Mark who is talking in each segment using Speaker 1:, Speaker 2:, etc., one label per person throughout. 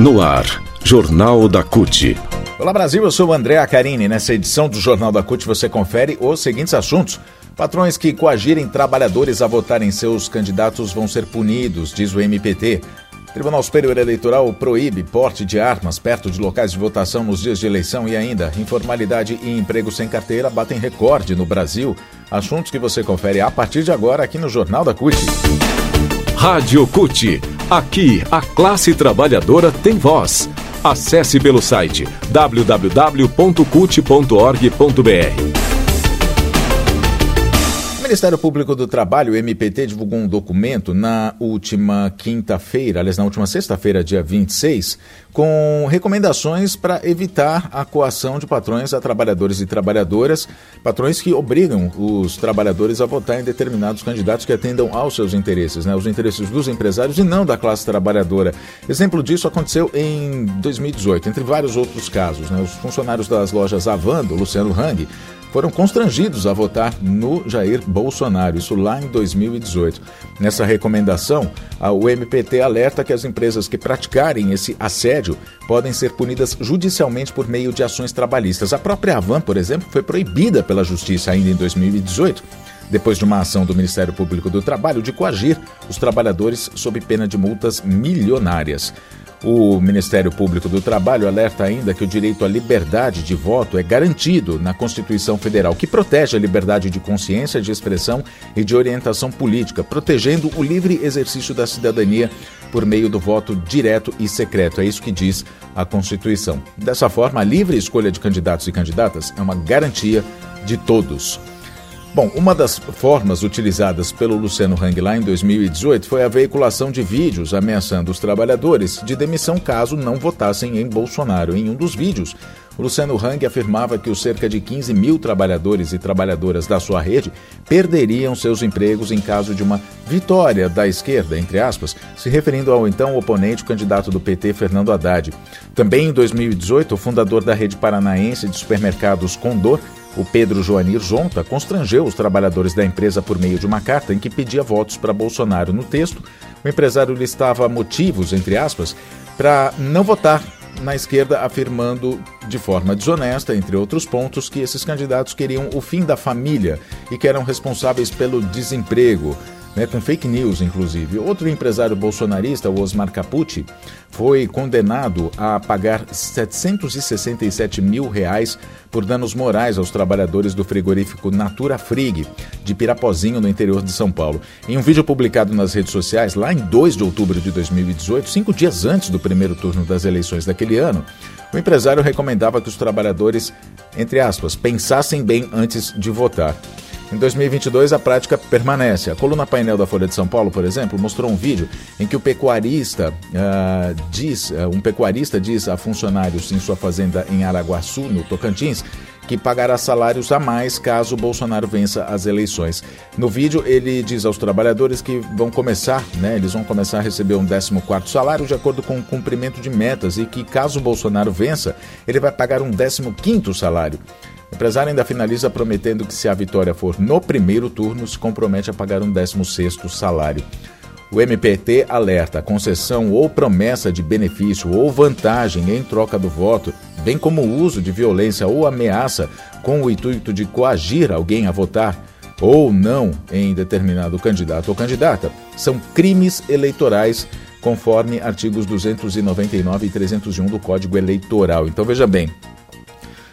Speaker 1: No ar, Jornal da CUT.
Speaker 2: Olá Brasil, eu sou o André Acarini. Nessa edição do Jornal da CUT você confere os seguintes assuntos. Patrões que coagirem trabalhadores a votarem seus candidatos vão ser punidos, diz o MPT. Tribunal Superior Eleitoral proíbe porte de armas perto de locais de votação nos dias de eleição e ainda informalidade e emprego sem carteira batem recorde no Brasil. Assuntos que você confere a partir de agora aqui no Jornal da CUT.
Speaker 1: Rádio CUT. Aqui, a classe trabalhadora tem voz. Acesse pelo site www.cut.org.br.
Speaker 2: Ministério Público do Trabalho, o MPT, divulgou um documento na última quinta-feira, aliás, na última sexta-feira, dia 26, com recomendações para evitar a coação de patrões a trabalhadores e trabalhadoras, patrões que obrigam os trabalhadores a votar em determinados candidatos que atendam aos seus interesses, né, os interesses dos empresários e não da classe trabalhadora. Exemplo disso aconteceu em 2018, entre vários outros casos. Né, os funcionários das lojas Avando, Luciano Hang, foram constrangidos a votar no Jair Bolsonaro, isso lá em 2018. Nessa recomendação, o MPT alerta que as empresas que praticarem esse assédio podem ser punidas judicialmente por meio de ações trabalhistas. A própria Avan, por exemplo, foi proibida pela Justiça ainda em 2018 depois de uma ação do Ministério Público do Trabalho de coagir os trabalhadores sob pena de multas milionárias. O Ministério Público do Trabalho alerta ainda que o direito à liberdade de voto é garantido na Constituição Federal, que protege a liberdade de consciência, de expressão e de orientação política, protegendo o livre exercício da cidadania por meio do voto direto e secreto. É isso que diz a Constituição. Dessa forma, a livre escolha de candidatos e candidatas é uma garantia de todos. Bom, uma das formas utilizadas pelo Luciano Hang lá em 2018 foi a veiculação de vídeos ameaçando os trabalhadores de demissão caso não votassem em Bolsonaro. Em um dos vídeos, o Luciano Hang afirmava que os cerca de 15 mil trabalhadores e trabalhadoras da sua rede perderiam seus empregos em caso de uma vitória da esquerda, entre aspas, se referindo ao então oponente, candidato do PT, Fernando Haddad. Também em 2018, o fundador da rede paranaense de supermercados Condor o Pedro Joanir Zonta constrangeu os trabalhadores da empresa por meio de uma carta em que pedia votos para Bolsonaro. No texto, o empresário listava motivos, entre aspas, para não votar na esquerda, afirmando de forma desonesta, entre outros pontos, que esses candidatos queriam o fim da família e que eram responsáveis pelo desemprego né, com fake news, inclusive. Outro empresário bolsonarista, o Osmar Capucci, foi condenado a pagar 767 mil reais por danos morais aos trabalhadores do frigorífico Natura Frig, de Pirapozinho, no interior de São Paulo. Em um vídeo publicado nas redes sociais, lá em 2 de outubro de 2018, cinco dias antes do primeiro turno das eleições daquele ano, o empresário recomendava que os trabalhadores, entre aspas, pensassem bem antes de votar. Em 2022, a prática permanece. A coluna painel da Folha de São Paulo, por exemplo, mostrou um vídeo em que o pecuarista uh, diz, uh, um pecuarista diz a funcionários em sua fazenda em Araguaçu, no Tocantins, que pagará salários a mais caso Bolsonaro vença as eleições. No vídeo, ele diz aos trabalhadores que vão começar, né, eles vão começar a receber um 14º salário de acordo com o cumprimento de metas e que caso Bolsonaro vença, ele vai pagar um 15º salário. O empresário ainda finaliza prometendo que, se a vitória for no primeiro turno, se compromete a pagar um 16º salário. O MPT alerta concessão ou promessa de benefício ou vantagem em troca do voto, bem como o uso de violência ou ameaça com o intuito de coagir alguém a votar ou não em determinado candidato ou candidata, são crimes eleitorais conforme artigos 299 e 301 do Código Eleitoral. Então veja bem,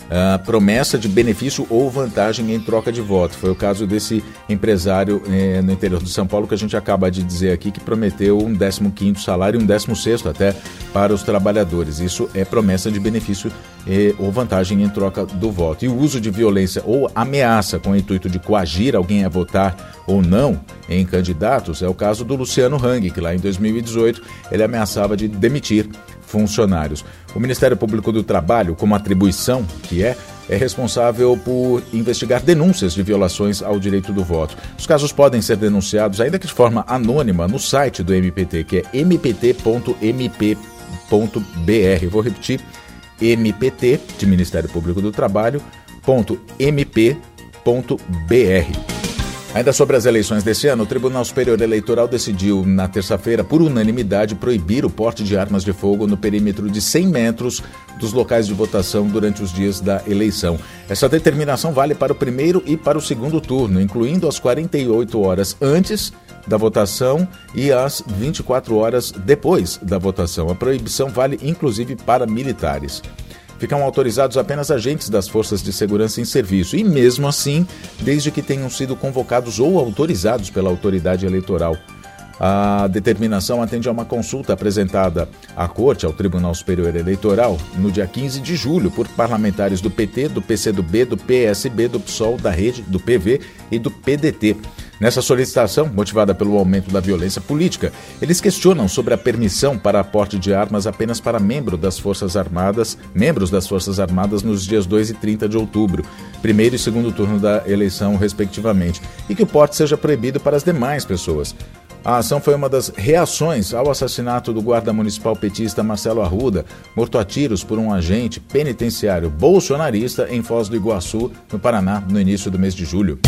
Speaker 2: uh, promessa de benefício ou vantagem em troca de voto. Foi o caso desse empresário eh, no interior de São Paulo que a gente acaba de dizer aqui que prometeu um 15º salário e um 16º até para os trabalhadores. Isso é promessa de benefício eh, ou vantagem em troca do voto. E o uso de violência ou ameaça com o intuito de coagir alguém a votar ou não em candidatos é o caso do Luciano Hang, que lá em 2018 ele ameaçava de demitir funcionários. O Ministério Público do Trabalho, como atribuição que é, é responsável por investigar denúncias de violações ao direito do voto. Os casos podem ser denunciados, ainda que de forma anônima, no site do MPT, que é mpt.mp.br. Vou repetir: mpt, de Ministério Público do Trabalho, .mp.br. Ainda sobre as eleições deste ano, o Tribunal Superior Eleitoral decidiu, na terça-feira, por unanimidade, proibir o porte de armas de fogo no perímetro de 100 metros dos locais de votação durante os dias da eleição. Essa determinação vale para o primeiro e para o segundo turno, incluindo as 48 horas antes da votação e as 24 horas depois da votação. A proibição vale inclusive para militares ficam autorizados apenas agentes das forças de segurança em serviço, e mesmo assim, desde que tenham sido convocados ou autorizados pela autoridade eleitoral. A determinação atende a uma consulta apresentada à Corte, ao Tribunal Superior Eleitoral, no dia 15 de julho, por parlamentares do PT, do PCdoB, do PSB, do PSOL, da Rede, do PV e do PDT. Nessa solicitação, motivada pelo aumento da violência política, eles questionam sobre a permissão para aporte de armas apenas para membros das Forças Armadas, membros das Forças Armadas nos dias 2 e 30 de outubro, primeiro e segundo turno da eleição, respectivamente, e que o porte seja proibido para as demais pessoas. A ação foi uma das reações ao assassinato do guarda municipal petista Marcelo Arruda, morto a tiros por um agente penitenciário bolsonarista em Foz do Iguaçu, no Paraná, no início do mês de julho.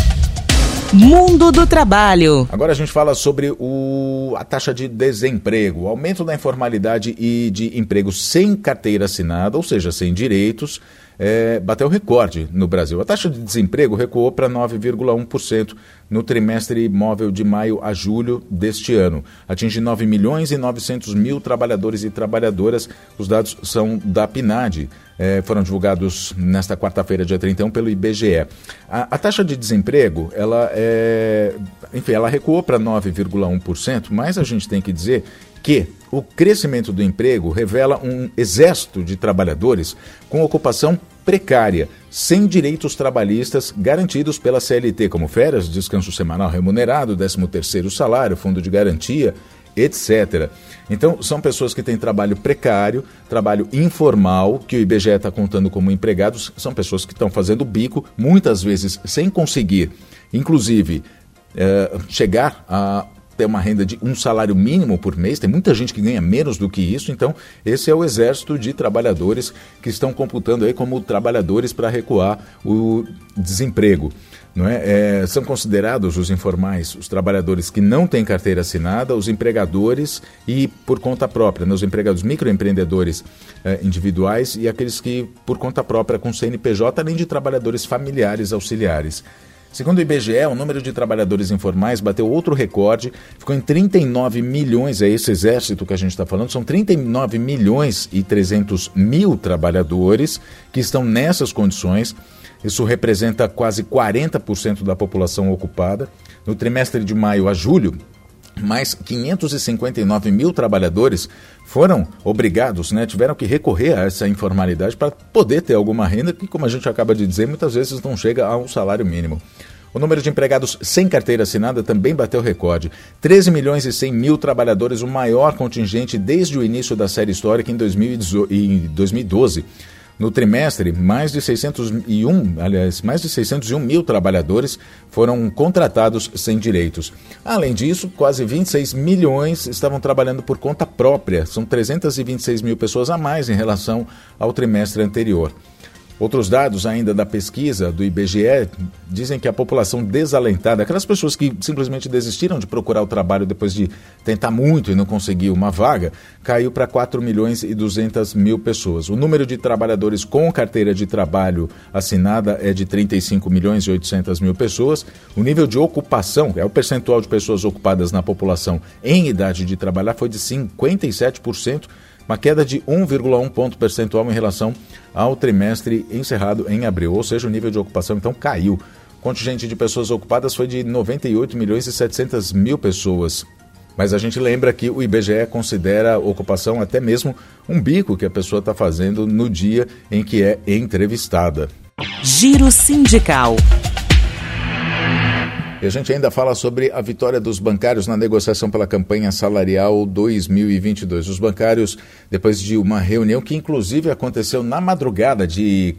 Speaker 3: Mundo do Trabalho.
Speaker 2: Agora a gente fala sobre o, a taxa de desemprego, aumento da informalidade e de emprego sem carteira assinada, ou seja, sem direitos, é, bateu recorde no Brasil. A taxa de desemprego recuou para 9,1% no trimestre móvel de maio a julho deste ano. Atinge 9 milhões e 900 mil trabalhadores e trabalhadoras. Os dados são da PNAD. É, foram divulgados nesta quarta-feira, dia 31, pelo IBGE. A, a, taxa de desemprego, ela é, enfim, ela recuou para 9,1%, mas a gente tem que dizer que o crescimento do emprego revela um exército de trabalhadores com ocupação precária, sem direitos trabalhistas garantidos pela CLT, como férias, descanso semanal remunerado, 13º salário, fundo de garantia, etc. Então, são pessoas que têm trabalho precário, trabalho informal, que o IBGE está contando como empregados, são pessoas que estão fazendo bico, muitas vezes sem conseguir, inclusive, eh, chegar a ter uma renda de um salário mínimo por mês, tem muita gente que ganha menos do que isso, então esse é o exército de trabalhadores que estão computando aí como trabalhadores para recuar o desemprego. É? é? são considerados os informais os trabalhadores que não têm carteira assinada, os empregadores e por conta própria, né? os empregados microempreendedores é, individuais e aqueles que por conta própria com CNPJ, além de trabalhadores familiares auxiliares. Segundo o IBGE, o número de trabalhadores informais bateu outro recorde, ficou em 39 milhões, é esse exército que a gente está falando, são 39 milhões e 300 mil trabalhadores que estão nessas condições. Isso representa quase 40% da população ocupada. No trimestre de maio a julho, mais 559 mil trabalhadores foram obrigados, né, tiveram que recorrer a essa informalidade para poder ter alguma renda que, como a gente acaba de dizer, muitas vezes não chega a um salário mínimo. O número de empregados sem carteira assinada também bateu recorde. 13 milhões e 100 mil trabalhadores, o maior contingente desde o início da série histórica em 2012. No trimestre, mais de 601, aliás, mais de 601 mil trabalhadores foram contratados sem direitos. Além disso, quase 26 milhões estavam trabalhando por conta própria. São 326 mil pessoas a mais em relação ao trimestre anterior. Outros dados ainda da pesquisa do IBGE dizem que a população desalentada, aquelas pessoas que simplesmente desistiram de procurar o trabalho depois de tentar muito e não conseguir uma vaga, caiu para 4 milhões e 200 mil pessoas. O número de trabalhadores com carteira de trabalho assinada é de 35 milhões e 800 mil pessoas. O nível de ocupação, é o percentual de pessoas ocupadas na população em idade de trabalhar, foi de 57% uma queda de 1,1 ponto percentual em relação ao trimestre encerrado em abril, ou seja, o nível de ocupação então caiu. O contingente de pessoas ocupadas foi de 98 milhões e 700 mil pessoas. Mas a gente lembra que o IBGE considera ocupação até mesmo um bico que a pessoa está fazendo no dia em que é entrevistada.
Speaker 3: Giro Sindical.
Speaker 2: E a gente ainda fala sobre a vitória dos bancários na negociação pela campanha salarial 2022. Os bancários, depois de uma reunião que inclusive aconteceu na madrugada de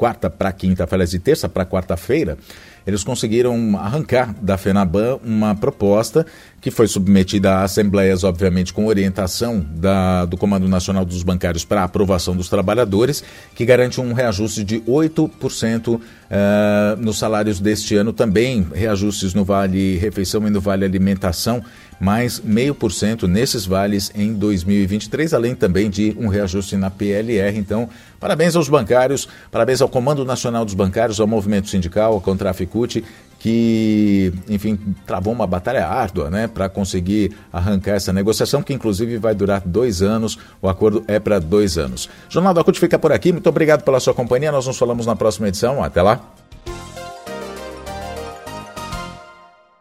Speaker 2: quarta para quinta-feira, de terça para quarta-feira, eles conseguiram arrancar da FENABAN uma proposta que foi submetida a assembleias, obviamente, com orientação da, do Comando Nacional dos Bancários para aprovação dos trabalhadores, que garante um reajuste de 8% uh, eh, nos salários deste ano, também reajustes no Vale Refeição e no Vale Alimentação, mais meio por cento nesses vales em 2023, além também de um reajuste na PLR. Então, parabéns aos bancários, parabéns ao Comando Nacional dos Bancários, ao Movimento Sindical, ao Contraficute, que, enfim, travou uma batalha árdua né, para conseguir arrancar essa negociação, que inclusive vai durar dois anos. O acordo é para dois anos. Jornal da CUT fica por aqui. Muito obrigado pela sua companhia. Nós nos falamos na próxima edição. Até lá.